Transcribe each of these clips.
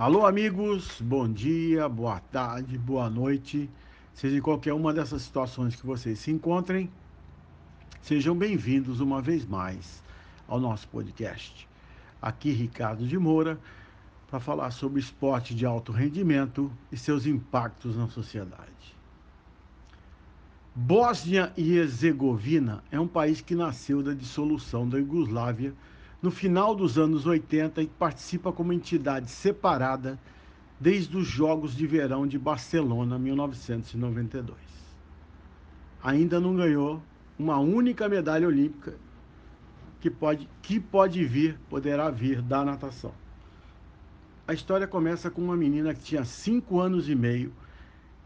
Alô, amigos, bom dia, boa tarde, boa noite. Seja em qualquer uma dessas situações que vocês se encontrem, sejam bem-vindos uma vez mais ao nosso podcast. Aqui, Ricardo de Moura, para falar sobre esporte de alto rendimento e seus impactos na sociedade. Bósnia e Herzegovina é um país que nasceu da dissolução da Iugoslávia no final dos anos 80 e participa como entidade separada desde os Jogos de Verão de Barcelona, 1992. Ainda não ganhou uma única medalha olímpica que pode, que pode vir, poderá vir da natação. A história começa com uma menina que tinha cinco anos e meio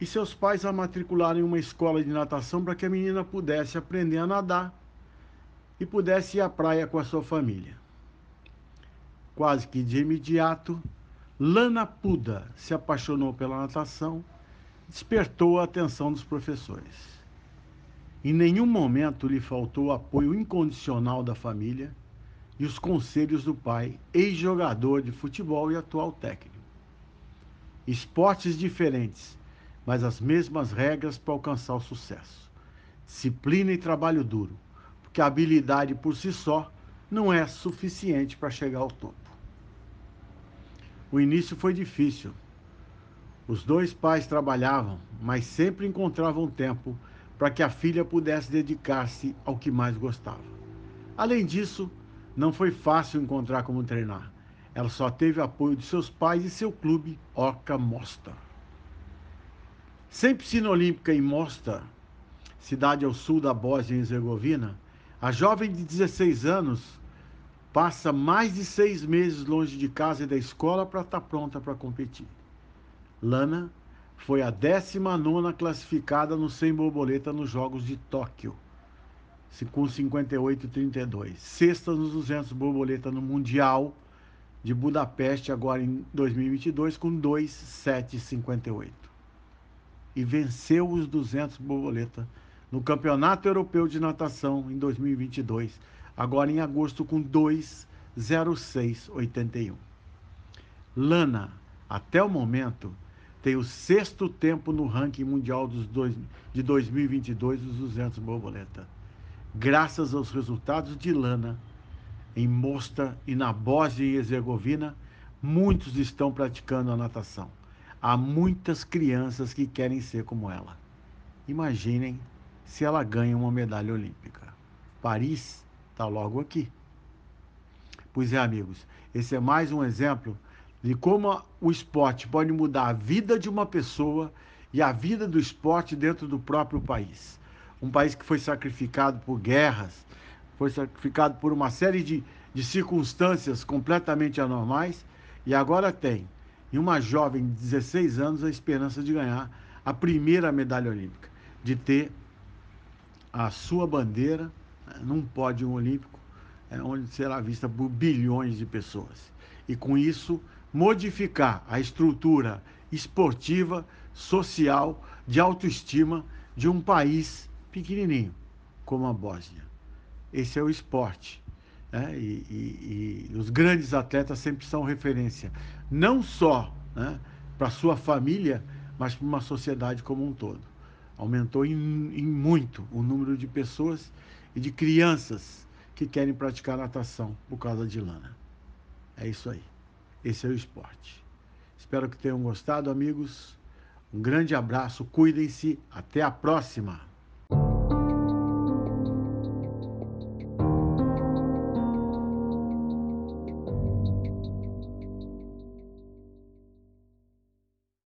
e seus pais a matricularam em uma escola de natação para que a menina pudesse aprender a nadar e pudesse ir à praia com a sua família. Quase que de imediato, Lana Puda se apaixonou pela natação, despertou a atenção dos professores. Em nenhum momento lhe faltou o apoio incondicional da família e os conselhos do pai, ex-jogador de futebol e atual técnico. Esportes diferentes, mas as mesmas regras para alcançar o sucesso. Disciplina e trabalho duro, porque a habilidade por si só não é suficiente para chegar ao topo. O início foi difícil. Os dois pais trabalhavam, mas sempre encontravam tempo para que a filha pudesse dedicar-se ao que mais gostava. Além disso, não foi fácil encontrar como treinar. Ela só teve apoio de seus pais e seu clube, Orca Mostar. Sem piscina olímpica em Mostar, cidade ao sul da Bósnia e Herzegovina, a jovem de 16 anos passa mais de seis meses longe de casa e da escola para estar tá pronta para competir. Lana foi a 19 classificada no 100 borboleta nos Jogos de Tóquio, com 58,32. Sexta nos 200 borboleta no Mundial de Budapeste, agora em 2022, com 2,758. E venceu os 200 borboleta no Campeonato Europeu de Natação em 2022 agora em agosto com 2,0681. Lana, até o momento, tem o sexto tempo no ranking mundial dos dois, de 2022 dos 200 borboleta. Graças aos resultados de Lana em Mostar e na Bósnia e Herzegovina, muitos estão praticando a natação. Há muitas crianças que querem ser como ela. Imaginem se ela ganha uma medalha olímpica. Paris Está logo aqui. Pois é, amigos, esse é mais um exemplo de como o esporte pode mudar a vida de uma pessoa e a vida do esporte dentro do próprio país. Um país que foi sacrificado por guerras, foi sacrificado por uma série de, de circunstâncias completamente anormais e agora tem, em uma jovem de 16 anos, a esperança de ganhar a primeira medalha olímpica, de ter a sua bandeira num pódio olímpico, é, onde será vista por bilhões de pessoas. E com isso, modificar a estrutura esportiva, social, de autoestima de um país pequenininho, como a Bósnia. Esse é o esporte. Né? E, e, e, os grandes atletas sempre são referência, não só né, para sua família, mas para uma sociedade como um todo. Aumentou em, em muito o número de pessoas e de crianças que querem praticar natação por causa de lana. É isso aí. Esse é o esporte. Espero que tenham gostado, amigos. Um grande abraço, cuidem-se. Até a próxima!